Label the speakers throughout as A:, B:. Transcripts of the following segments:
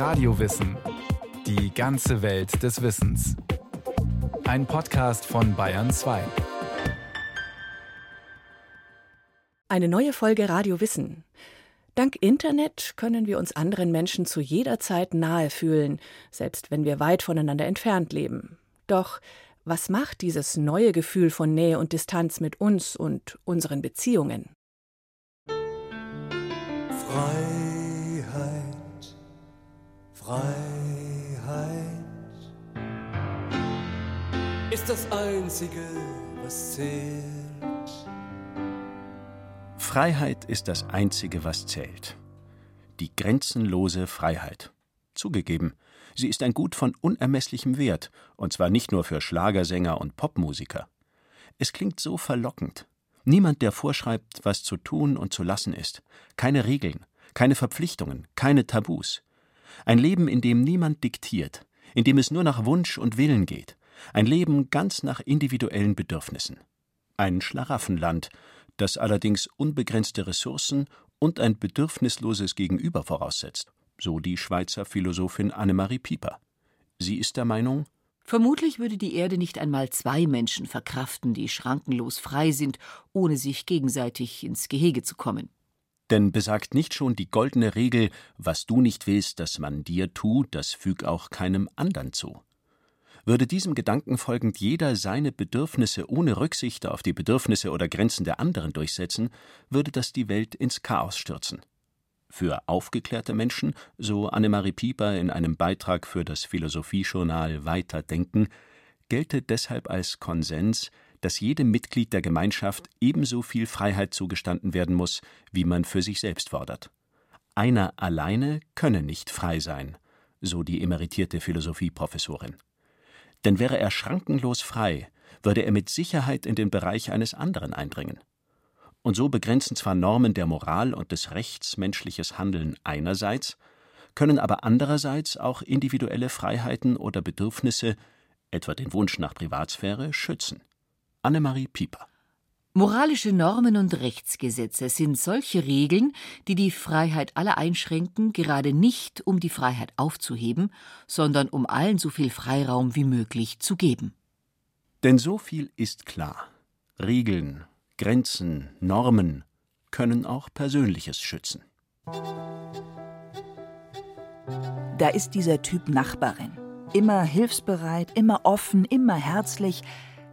A: Radiowissen. Die ganze Welt des Wissens. Ein Podcast von Bayern 2.
B: Eine neue Folge Radio Wissen. Dank Internet können wir uns anderen Menschen zu jeder Zeit nahe fühlen, selbst wenn wir weit voneinander entfernt leben. Doch was macht dieses neue Gefühl von Nähe und Distanz mit uns und unseren Beziehungen?
C: Freiheit, Freiheit ist das Einzige, was zählt.
D: Freiheit ist das Einzige, was zählt. Die grenzenlose Freiheit. Zugegeben, sie ist ein Gut von unermesslichem Wert, und zwar nicht nur für Schlagersänger und Popmusiker. Es klingt so verlockend. Niemand, der vorschreibt, was zu tun und zu lassen ist. Keine Regeln, keine Verpflichtungen, keine Tabus. Ein Leben, in dem niemand diktiert, in dem es nur nach Wunsch und Willen geht. Ein Leben ganz nach individuellen Bedürfnissen. Ein Schlaraffenland, das allerdings unbegrenzte Ressourcen und ein bedürfnisloses Gegenüber voraussetzt, so die Schweizer Philosophin Annemarie Pieper. Sie ist der Meinung,
E: Vermutlich würde die Erde nicht einmal zwei Menschen verkraften, die schrankenlos frei sind, ohne sich gegenseitig ins Gehege zu kommen.
D: Denn besagt nicht schon die goldene Regel, was du nicht willst, dass man dir tut, das füg auch keinem andern zu. Würde diesem Gedanken folgend jeder seine Bedürfnisse ohne Rücksicht auf die Bedürfnisse oder Grenzen der anderen durchsetzen, würde das die Welt ins Chaos stürzen. Für aufgeklärte Menschen, so Annemarie Pieper in einem Beitrag für das Philosophiejournal Weiterdenken, gelte deshalb als Konsens, dass jedem Mitglied der Gemeinschaft ebenso viel Freiheit zugestanden werden muss, wie man für sich selbst fordert. Einer alleine könne nicht frei sein, so die emeritierte Philosophieprofessorin. Denn wäre er schrankenlos frei, würde er mit Sicherheit in den Bereich eines anderen eindringen. Und so begrenzen zwar Normen der Moral und des Rechts menschliches Handeln einerseits, können aber andererseits auch individuelle Freiheiten oder Bedürfnisse, etwa den Wunsch nach Privatsphäre, schützen. Annemarie Pieper
E: Moralische Normen und Rechtsgesetze sind solche Regeln, die die Freiheit aller einschränken, gerade nicht um die Freiheit aufzuheben, sondern um allen so viel Freiraum wie möglich zu geben.
D: Denn so viel ist klar. Regeln, Grenzen, Normen können auch Persönliches schützen.
F: Da ist dieser Typ Nachbarin. Immer hilfsbereit, immer offen, immer herzlich,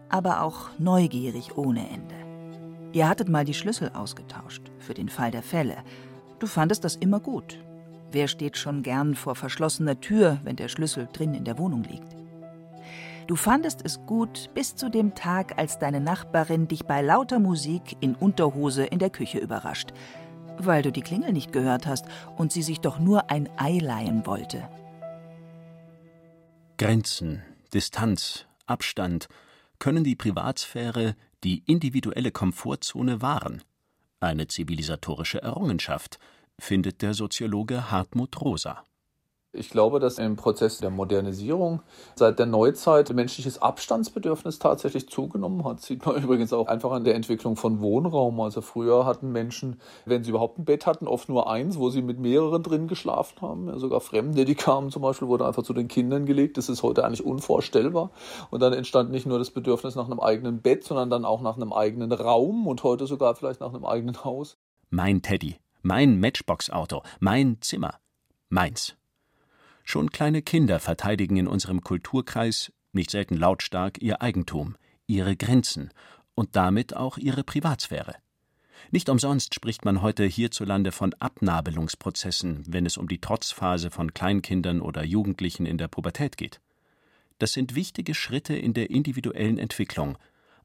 F: aber auch neugierig ohne Ende. Ihr hattet mal die Schlüssel ausgetauscht, für den Fall der Fälle. Du fandest das immer gut. Wer steht schon gern vor verschlossener Tür, wenn der Schlüssel drin in der Wohnung liegt? Du fandest es gut bis zu dem Tag, als deine Nachbarin dich bei lauter Musik in Unterhose in der Küche überrascht, weil du die Klingel nicht gehört hast und sie sich doch nur ein Ei leihen wollte.
D: Grenzen, Distanz, Abstand können die Privatsphäre, die individuelle Komfortzone wahren. Eine zivilisatorische Errungenschaft, findet der Soziologe Hartmut Rosa.
G: Ich glaube, dass im Prozess der Modernisierung seit der Neuzeit menschliches Abstandsbedürfnis tatsächlich zugenommen hat. Sieht man übrigens auch einfach an der Entwicklung von Wohnraum. Also früher hatten Menschen, wenn sie überhaupt ein Bett hatten, oft nur eins, wo sie mit mehreren drin geschlafen haben. Ja, sogar Fremde, die kamen zum Beispiel, wurde einfach zu den Kindern gelegt. Das ist heute eigentlich unvorstellbar. Und dann entstand nicht nur das Bedürfnis nach einem eigenen Bett, sondern dann auch nach einem eigenen Raum und heute sogar vielleicht nach einem eigenen Haus.
D: Mein Teddy, mein Matchbox-Auto, mein Zimmer, meins. Schon kleine Kinder verteidigen in unserem Kulturkreis, nicht selten lautstark, ihr Eigentum, ihre Grenzen und damit auch ihre Privatsphäre. Nicht umsonst spricht man heute hierzulande von Abnabelungsprozessen, wenn es um die Trotzphase von Kleinkindern oder Jugendlichen in der Pubertät geht. Das sind wichtige Schritte in der individuellen Entwicklung,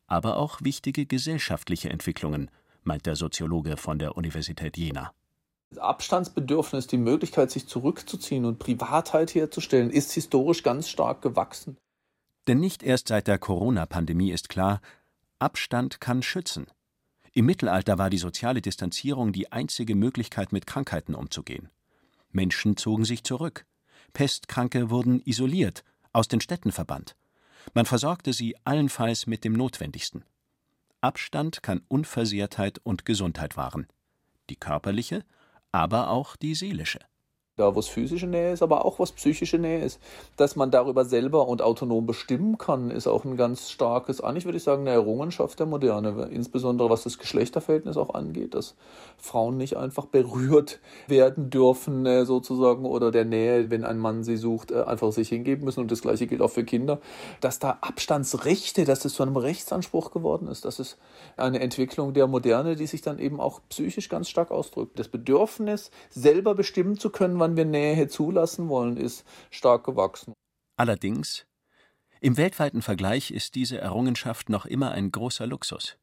D: aber auch wichtige gesellschaftliche Entwicklungen, meint der Soziologe von der Universität Jena.
G: Abstandsbedürfnis, die Möglichkeit, sich zurückzuziehen und Privatheit herzustellen, ist historisch ganz stark gewachsen.
D: Denn nicht erst seit der Corona-Pandemie ist klar, Abstand kann schützen. Im Mittelalter war die soziale Distanzierung die einzige Möglichkeit, mit Krankheiten umzugehen. Menschen zogen sich zurück. Pestkranke wurden isoliert, aus den Städten verbannt. Man versorgte sie allenfalls mit dem Notwendigsten. Abstand kann Unversehrtheit und Gesundheit wahren. Die körperliche, aber auch die seelische.
G: Da wo es physische Nähe ist, aber auch was psychische Nähe ist. Dass man darüber selber und autonom bestimmen kann, ist auch ein ganz starkes, eigentlich würde ich sagen, eine Errungenschaft der Moderne, insbesondere was das Geschlechterverhältnis auch angeht, dass Frauen nicht einfach berührt werden dürfen, äh, sozusagen, oder der Nähe, wenn ein Mann sie sucht, äh, einfach sich hingeben müssen. Und das gleiche gilt auch für Kinder. Dass da Abstandsrechte, dass das zu einem Rechtsanspruch geworden ist, das ist eine Entwicklung der Moderne, die sich dann eben auch psychisch ganz stark ausdrückt. Das Bedürfnis, selber bestimmen zu können, wann wir Nähe zulassen wollen, ist stark gewachsen.
D: Allerdings, im weltweiten Vergleich ist diese Errungenschaft noch immer ein großer Luxus.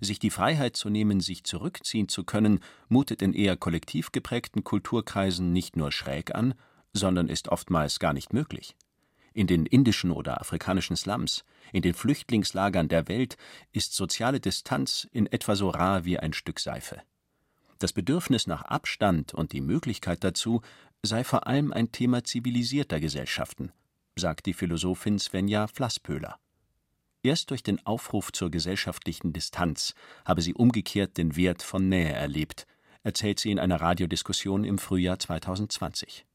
D: Sich die Freiheit zu nehmen, sich zurückziehen zu können, mutet in eher kollektiv geprägten Kulturkreisen nicht nur schräg an, sondern ist oftmals gar nicht möglich. In den indischen oder afrikanischen Slums, in den Flüchtlingslagern der Welt ist soziale Distanz in etwa so rar wie ein Stück Seife. Das Bedürfnis nach Abstand und die Möglichkeit dazu sei vor allem ein Thema zivilisierter Gesellschaften, sagt die Philosophin Svenja Flasspöhler. Erst durch den Aufruf zur gesellschaftlichen Distanz habe sie umgekehrt den Wert von Nähe erlebt, erzählt sie in einer Radiodiskussion im Frühjahr 2020.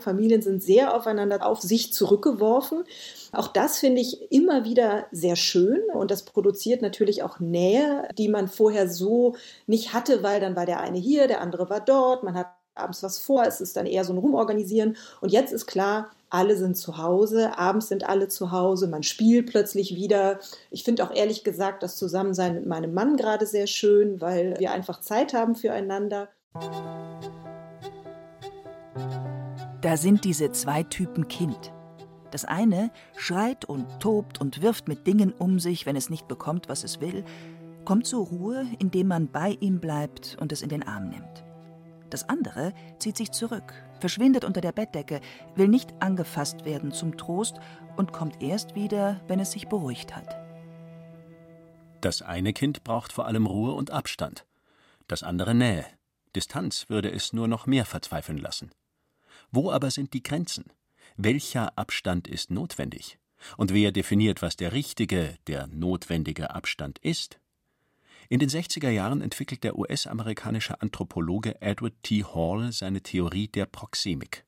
H: Familien sind sehr aufeinander auf sich zurückgeworfen. Auch das finde ich immer wieder sehr schön und das produziert natürlich auch Nähe, die man vorher so nicht hatte, weil dann war der eine hier, der andere war dort, man hat abends was vor, es ist dann eher so ein Rumorganisieren und jetzt ist klar, alle sind zu Hause, abends sind alle zu Hause, man spielt plötzlich wieder. Ich finde auch ehrlich gesagt das Zusammensein mit meinem Mann gerade sehr schön, weil wir einfach Zeit haben füreinander.
F: Da sind diese zwei Typen Kind. Das eine schreit und tobt und wirft mit Dingen um sich, wenn es nicht bekommt, was es will, kommt zur Ruhe, indem man bei ihm bleibt und es in den Arm nimmt. Das andere zieht sich zurück, verschwindet unter der Bettdecke, will nicht angefasst werden zum Trost und kommt erst wieder, wenn es sich beruhigt hat.
D: Das eine Kind braucht vor allem Ruhe und Abstand, das andere Nähe. Distanz würde es nur noch mehr verzweifeln lassen. Wo aber sind die Grenzen? Welcher Abstand ist notwendig? Und wer definiert, was der richtige, der notwendige Abstand ist? In den 60er Jahren entwickelt der US-amerikanische Anthropologe Edward T. Hall seine Theorie der Proxemik.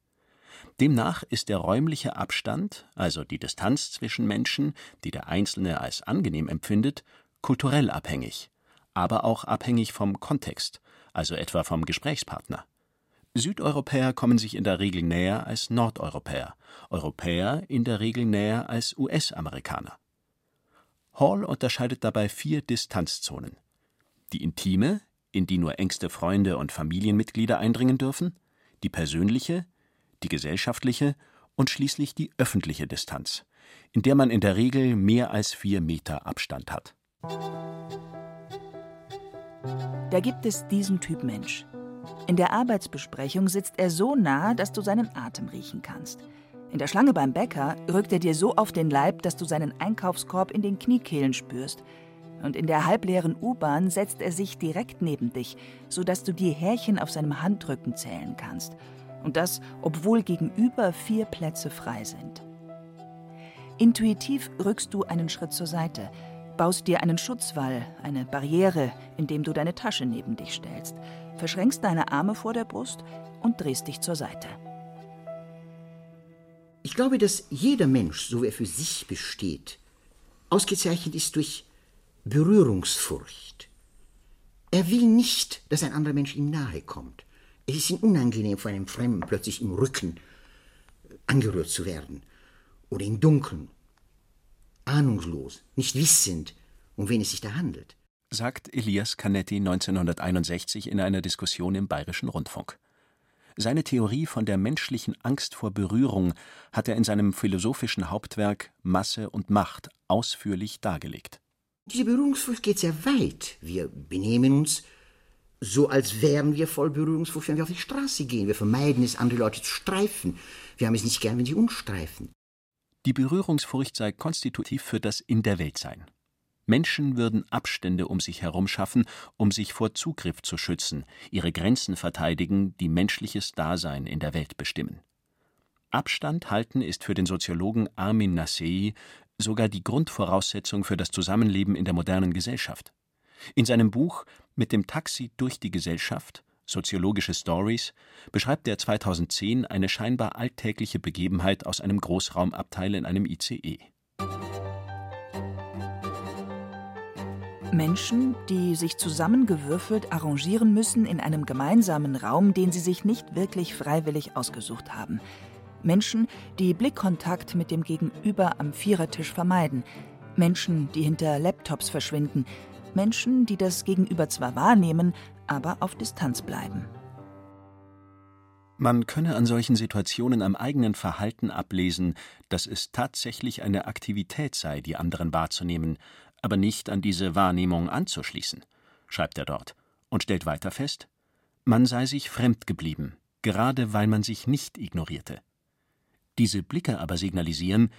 D: Demnach ist der räumliche Abstand, also die Distanz zwischen Menschen, die der Einzelne als angenehm empfindet, kulturell abhängig, aber auch abhängig vom Kontext, also etwa vom Gesprächspartner. Südeuropäer kommen sich in der Regel näher als Nordeuropäer, Europäer in der Regel näher als US-Amerikaner. Hall unterscheidet dabei vier Distanzzonen. Die intime, in die nur engste Freunde und Familienmitglieder eindringen dürfen, die persönliche, die gesellschaftliche und schließlich die öffentliche Distanz, in der man in der Regel mehr als vier Meter Abstand hat.
F: Da gibt es diesen Typ Mensch. In der Arbeitsbesprechung sitzt er so nah, dass du seinen Atem riechen kannst. In der Schlange beim Bäcker rückt er dir so auf den Leib, dass du seinen Einkaufskorb in den Kniekehlen spürst. Und in der halbleeren U-Bahn setzt er sich direkt neben dich, sodass du die Härchen auf seinem Handrücken zählen kannst. Und das, obwohl gegenüber vier Plätze frei sind. Intuitiv rückst du einen Schritt zur Seite, baust dir einen Schutzwall, eine Barriere, indem du deine Tasche neben dich stellst verschränkst deine Arme vor der Brust und drehst dich zur Seite.
I: Ich glaube, dass jeder Mensch, so wie er für sich besteht, ausgezeichnet ist durch Berührungsfurcht. Er will nicht, dass ein anderer Mensch ihm nahe kommt. Es ist ihm unangenehm, von einem Fremden plötzlich im Rücken angerührt zu werden oder im Dunkeln, ahnungslos, nicht wissend, um wen es sich da handelt
D: sagt Elias Canetti 1961 in einer Diskussion im Bayerischen Rundfunk. Seine Theorie von der menschlichen Angst vor Berührung hat er in seinem philosophischen Hauptwerk Masse und Macht ausführlich dargelegt.
I: Diese Berührungsfurcht geht sehr weit. Wir benehmen uns so, als wären wir voll Berührungsfurcht, wenn wir auf die Straße gehen. Wir vermeiden es, andere Leute zu streifen. Wir haben es nicht gern, wenn sie uns streifen.
D: Die Berührungsfurcht sei konstitutiv für das In der Welt sein. Menschen würden Abstände um sich herum schaffen, um sich vor Zugriff zu schützen, ihre Grenzen verteidigen, die menschliches Dasein in der Welt bestimmen. Abstand halten ist für den Soziologen Armin Nassei sogar die Grundvoraussetzung für das Zusammenleben in der modernen Gesellschaft. In seinem Buch Mit dem Taxi durch die Gesellschaft Soziologische Stories beschreibt er 2010 eine scheinbar alltägliche Begebenheit aus einem Großraumabteil in einem ICE.
F: Menschen, die sich zusammengewürfelt arrangieren müssen in einem gemeinsamen Raum, den sie sich nicht wirklich freiwillig ausgesucht haben. Menschen, die Blickkontakt mit dem Gegenüber am Vierertisch vermeiden. Menschen, die hinter Laptops verschwinden. Menschen, die das Gegenüber zwar wahrnehmen, aber auf Distanz bleiben.
D: Man könne an solchen Situationen am eigenen Verhalten ablesen, dass es tatsächlich eine Aktivität sei, die anderen wahrzunehmen, aber nicht an diese Wahrnehmung anzuschließen, schreibt er dort und stellt weiter fest, man sei sich fremd geblieben, gerade weil man sich nicht ignorierte. Diese Blicke aber signalisieren,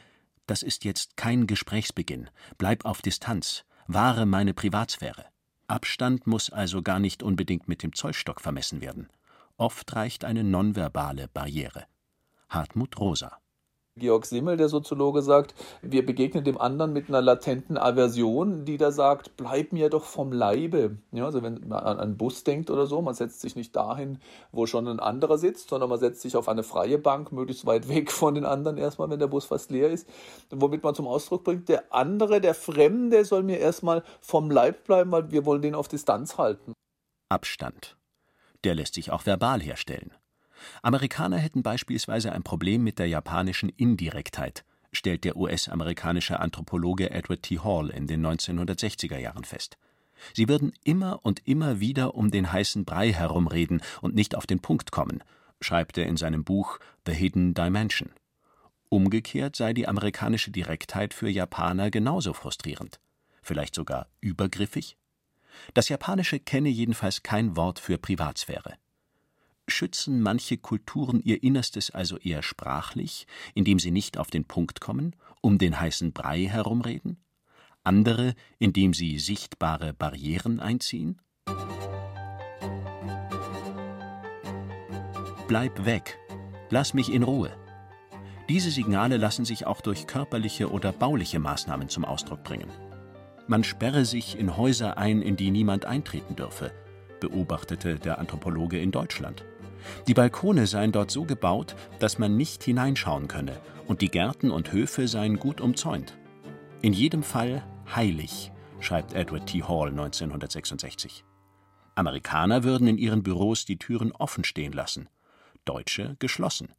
D: das ist jetzt kein Gesprächsbeginn, bleib auf Distanz, wahre meine Privatsphäre. Abstand muss also gar nicht unbedingt mit dem Zollstock vermessen werden. Oft reicht eine nonverbale Barriere. Hartmut Rosa
G: Georg Simmel, der Soziologe, sagt, wir begegnen dem anderen mit einer latenten Aversion, die da sagt, bleib mir doch vom Leibe. Ja, also wenn man an einen Bus denkt oder so, man setzt sich nicht dahin, wo schon ein anderer sitzt, sondern man setzt sich auf eine freie Bank, möglichst weit weg von den anderen erstmal, wenn der Bus fast leer ist, womit man zum Ausdruck bringt, der andere, der Fremde soll mir erstmal vom Leib bleiben, weil wir wollen den auf Distanz halten.
D: Abstand. Der lässt sich auch verbal herstellen. Amerikaner hätten beispielsweise ein Problem mit der japanischen Indirektheit, stellt der US-amerikanische Anthropologe Edward T. Hall in den 1960er Jahren fest. Sie würden immer und immer wieder um den heißen Brei herumreden und nicht auf den Punkt kommen, schreibt er in seinem Buch The Hidden Dimension. Umgekehrt sei die amerikanische Direktheit für Japaner genauso frustrierend, vielleicht sogar übergriffig. Das Japanische kenne jedenfalls kein Wort für Privatsphäre. Schützen manche Kulturen ihr Innerstes also eher sprachlich, indem sie nicht auf den Punkt kommen, um den heißen Brei herumreden? Andere, indem sie sichtbare Barrieren einziehen? Bleib weg, lass mich in Ruhe. Diese Signale lassen sich auch durch körperliche oder bauliche Maßnahmen zum Ausdruck bringen. Man sperre sich in Häuser ein, in die niemand eintreten dürfe, beobachtete der Anthropologe in Deutschland. Die Balkone seien dort so gebaut, dass man nicht hineinschauen könne, und die Gärten und Höfe seien gut umzäunt. In jedem Fall heilig, schreibt Edward T. Hall 1966. Amerikaner würden in ihren Büros die Türen offen stehen lassen, Deutsche geschlossen.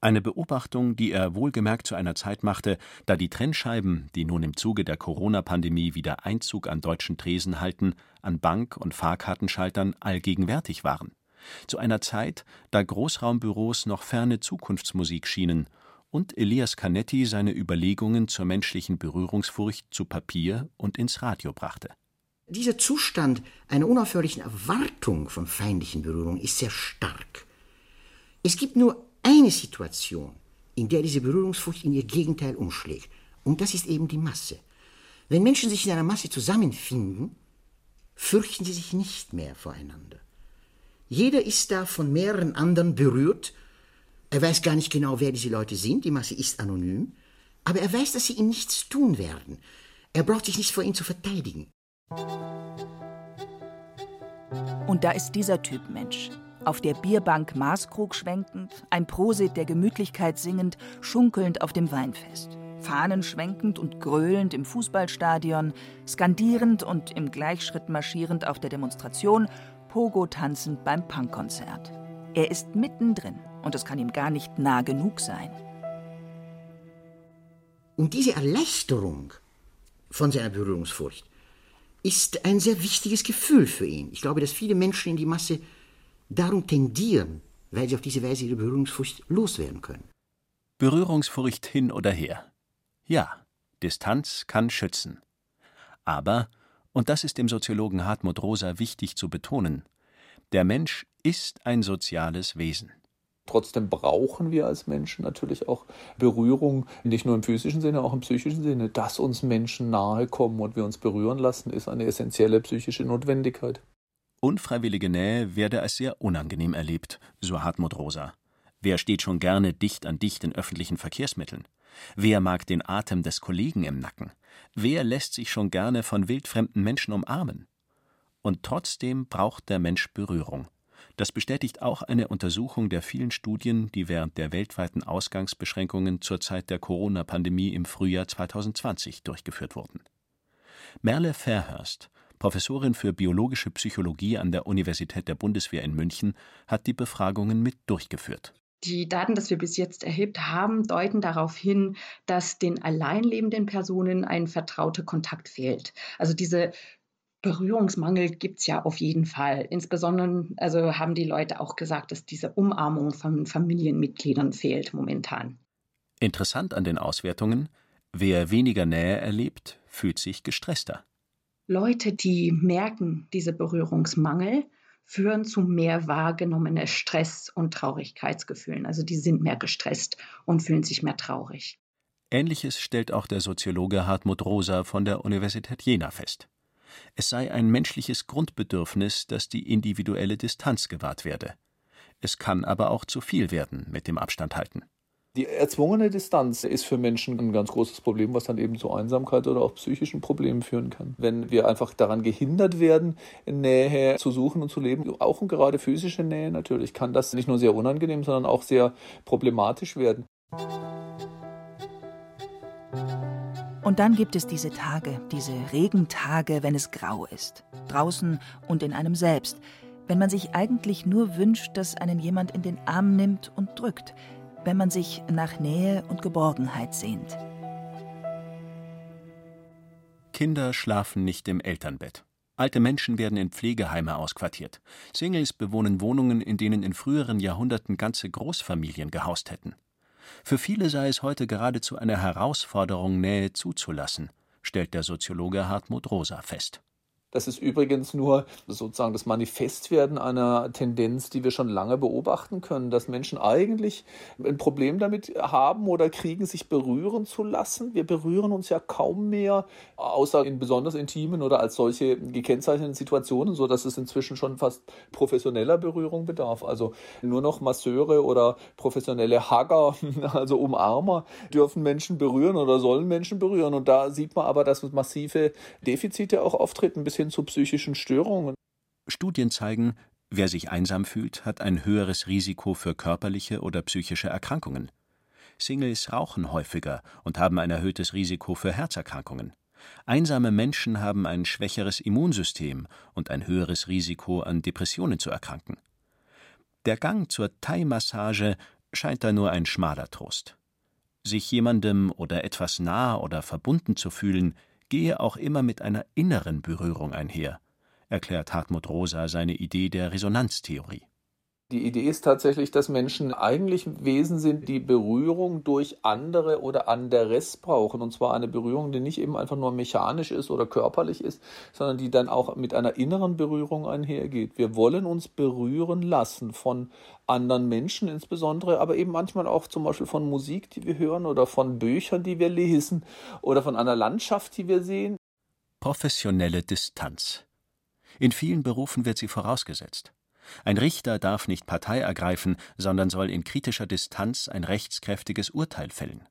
D: Eine Beobachtung, die er wohlgemerkt zu einer Zeit machte, da die Trennscheiben, die nun im Zuge der Corona-Pandemie wieder Einzug an deutschen Tresen halten, an Bank- und Fahrkartenschaltern allgegenwärtig waren zu einer Zeit, da Großraumbüros noch ferne Zukunftsmusik schienen und Elias Canetti seine Überlegungen zur menschlichen Berührungsfurcht zu Papier und ins Radio brachte.
I: Dieser Zustand einer unaufhörlichen Erwartung von feindlichen Berührungen ist sehr stark. Es gibt nur eine Situation, in der diese Berührungsfurcht in ihr Gegenteil umschlägt, und das ist eben die Masse. Wenn Menschen sich in einer Masse zusammenfinden, fürchten sie sich nicht mehr voreinander. Jeder ist da von mehreren anderen berührt. Er weiß gar nicht genau, wer diese Leute sind. Die Masse ist anonym. Aber er weiß, dass sie ihm nichts tun werden. Er braucht sich nicht vor ihnen zu verteidigen.
F: Und da ist dieser Typ Mensch. Auf der Bierbank Maßkrug schwenkend, ein Prosit der Gemütlichkeit singend, schunkelnd auf dem Weinfest. Fahnen schwenkend und gröhlend im Fußballstadion, skandierend und im Gleichschritt marschierend auf der Demonstration Pogo tanzend beim Punkkonzert. Er ist mittendrin und es kann ihm gar nicht nah genug sein.
I: Und diese Erleichterung von seiner Berührungsfurcht ist ein sehr wichtiges Gefühl für ihn. Ich glaube, dass viele Menschen in die Masse darum tendieren, weil sie auf diese Weise ihre Berührungsfurcht loswerden können.
D: Berührungsfurcht hin oder her. Ja, Distanz kann schützen. Aber und das ist dem Soziologen Hartmut Rosa wichtig zu betonen, der Mensch ist ein soziales Wesen.
G: Trotzdem brauchen wir als Menschen natürlich auch Berührung, nicht nur im physischen Sinne, auch im psychischen Sinne. Dass uns Menschen nahe kommen und wir uns berühren lassen, ist eine essentielle psychische Notwendigkeit.
D: Unfreiwillige Nähe werde als sehr unangenehm erlebt, so Hartmut Rosa. Wer steht schon gerne dicht an dicht in öffentlichen Verkehrsmitteln? Wer mag den Atem des Kollegen im Nacken? Wer lässt sich schon gerne von wildfremden Menschen umarmen? Und trotzdem braucht der Mensch Berührung. Das bestätigt auch eine Untersuchung der vielen Studien, die während der weltweiten Ausgangsbeschränkungen zur Zeit der Corona-Pandemie im Frühjahr 2020 durchgeführt wurden. Merle Fairhurst, Professorin für biologische Psychologie an der Universität der Bundeswehr in München, hat die Befragungen mit durchgeführt.
J: Die Daten, die wir bis jetzt erhebt haben, deuten darauf hin, dass den alleinlebenden Personen ein vertrauter Kontakt fehlt. Also diese Berührungsmangel gibt es ja auf jeden Fall. Insbesondere also haben die Leute auch gesagt, dass diese Umarmung von Familienmitgliedern fehlt momentan.
D: Interessant an den Auswertungen, wer weniger Nähe erlebt, fühlt sich gestresster.
J: Leute, die merken diese Berührungsmangel, führen zu mehr wahrgenommener Stress- und Traurigkeitsgefühlen. Also die sind mehr gestresst und fühlen sich mehr traurig.
D: Ähnliches stellt auch der Soziologe Hartmut Rosa von der Universität Jena fest. Es sei ein menschliches Grundbedürfnis, dass die individuelle Distanz gewahrt werde. Es kann aber auch zu viel werden mit dem Abstand halten.
G: Die erzwungene Distanz ist für Menschen ein ganz großes Problem, was dann eben zu Einsamkeit oder auch psychischen Problemen führen kann. Wenn wir einfach daran gehindert werden, Nähe zu suchen und zu leben, auch und gerade physische Nähe natürlich, kann das nicht nur sehr unangenehm, sondern auch sehr problematisch werden.
F: Und dann gibt es diese Tage, diese Regentage, wenn es grau ist, draußen und in einem selbst, wenn man sich eigentlich nur wünscht, dass einen jemand in den Arm nimmt und drückt, wenn man sich nach Nähe und Geborgenheit sehnt.
D: Kinder schlafen nicht im Elternbett. Alte Menschen werden in Pflegeheime ausquartiert. Singles bewohnen Wohnungen, in denen in früheren Jahrhunderten ganze Großfamilien gehaust hätten. Für viele sei es heute geradezu eine Herausforderung, Nähe zuzulassen, stellt der Soziologe Hartmut Rosa fest.
G: Das ist übrigens nur sozusagen das Manifestwerden einer Tendenz, die wir schon lange beobachten können, dass Menschen eigentlich ein Problem damit haben oder kriegen, sich berühren zu lassen. Wir berühren uns ja kaum mehr, außer in besonders intimen oder als solche gekennzeichneten Situationen, so dass es inzwischen schon fast professioneller Berührung bedarf. Also nur noch Masseure oder professionelle Hugger, also Umarmer, dürfen Menschen berühren oder sollen Menschen berühren. Und da sieht man aber, dass massive Defizite auch auftreten, bis hin zu psychischen Störungen.
D: Studien zeigen, wer sich einsam fühlt, hat ein höheres Risiko für körperliche oder psychische Erkrankungen. Singles rauchen häufiger und haben ein erhöhtes Risiko für Herzerkrankungen. Einsame Menschen haben ein schwächeres Immunsystem und ein höheres Risiko, an Depressionen zu erkranken. Der Gang zur Thai-Massage scheint da nur ein schmaler Trost. Sich jemandem oder etwas nah oder verbunden zu fühlen, gehe auch immer mit einer inneren Berührung einher, erklärt Hartmut Rosa seine Idee der Resonanztheorie.
G: Die Idee ist tatsächlich, dass Menschen eigentlich Wesen sind, die Berührung durch andere oder anderes brauchen. Und zwar eine Berührung, die nicht eben einfach nur mechanisch ist oder körperlich ist, sondern die dann auch mit einer inneren Berührung einhergeht. Wir wollen uns berühren lassen von anderen Menschen insbesondere, aber eben manchmal auch zum Beispiel von Musik, die wir hören oder von Büchern, die wir lesen oder von einer Landschaft, die wir sehen.
D: Professionelle Distanz. In vielen Berufen wird sie vorausgesetzt. Ein Richter darf nicht Partei ergreifen, sondern soll in kritischer Distanz ein rechtskräftiges Urteil fällen.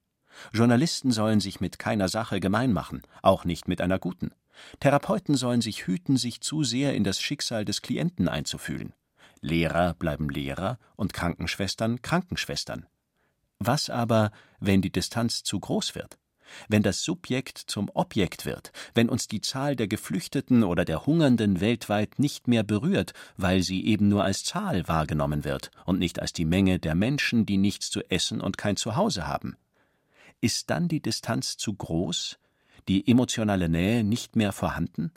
D: Journalisten sollen sich mit keiner Sache gemein machen, auch nicht mit einer guten. Therapeuten sollen sich hüten, sich zu sehr in das Schicksal des Klienten einzufühlen. Lehrer bleiben Lehrer und Krankenschwestern Krankenschwestern. Was aber, wenn die Distanz zu groß wird? Wenn das Subjekt zum Objekt wird, wenn uns die Zahl der Geflüchteten oder der Hungernden weltweit nicht mehr berührt, weil sie eben nur als Zahl wahrgenommen wird und nicht als die Menge der Menschen, die nichts zu essen und kein Zuhause haben. Ist dann die Distanz zu groß, die emotionale Nähe nicht mehr vorhanden?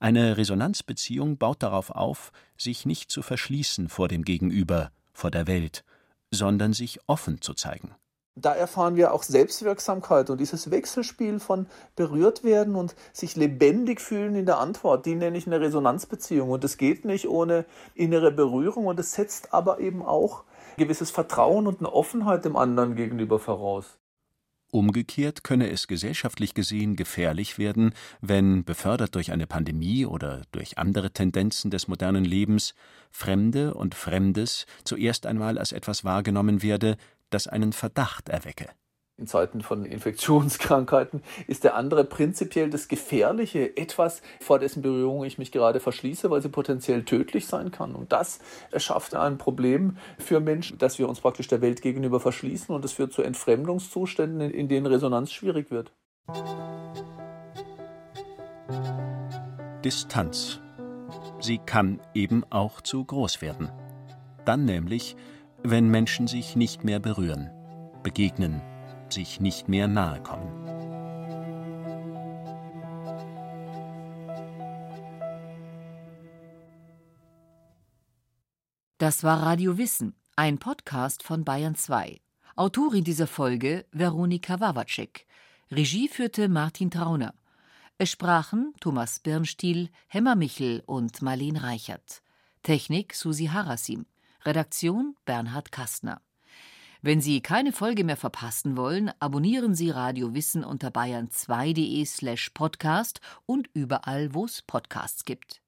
D: Eine Resonanzbeziehung baut darauf auf, sich nicht zu verschließen vor dem Gegenüber, vor der Welt, sondern sich offen zu zeigen
G: da erfahren wir auch Selbstwirksamkeit und dieses Wechselspiel von berührt werden und sich lebendig fühlen in der Antwort, die nenne ich eine Resonanzbeziehung. Und es geht nicht ohne innere Berührung und es setzt aber eben auch ein gewisses Vertrauen und eine Offenheit dem anderen gegenüber voraus.
D: Umgekehrt könne es gesellschaftlich gesehen gefährlich werden, wenn, befördert durch eine Pandemie oder durch andere Tendenzen des modernen Lebens, Fremde und Fremdes zuerst einmal als etwas wahrgenommen werde, das einen Verdacht erwecke.
G: in Zeiten von Infektionskrankheiten ist der andere prinzipiell das Gefährliche, etwas, vor dessen Berührung ich mich gerade verschließe, weil sie potenziell tödlich sein kann. Und das erschafft ein Problem für Menschen, dass wir uns praktisch der Welt gegenüber verschließen und es führt zu Entfremdungszuständen, in denen Resonanz schwierig wird.
D: Distanz. Sie kann eben auch zu groß werden. Dann nämlich, wenn Menschen sich nicht mehr berühren, begegnen, sich nicht mehr nahe kommen.
E: Das war Radio Wissen, ein Podcast von Bayern 2. Autorin dieser Folge Veronika Wawacek. Regie führte Martin Trauner. Es sprachen Thomas Birnstiel, Hemmer Michel und Marleen Reichert. Technik Susi Harasim. Redaktion Bernhard Kastner. Wenn Sie keine Folge mehr verpassen wollen, abonnieren Sie Radio Wissen unter bayern2.de slash podcast und überall, wo es Podcasts gibt.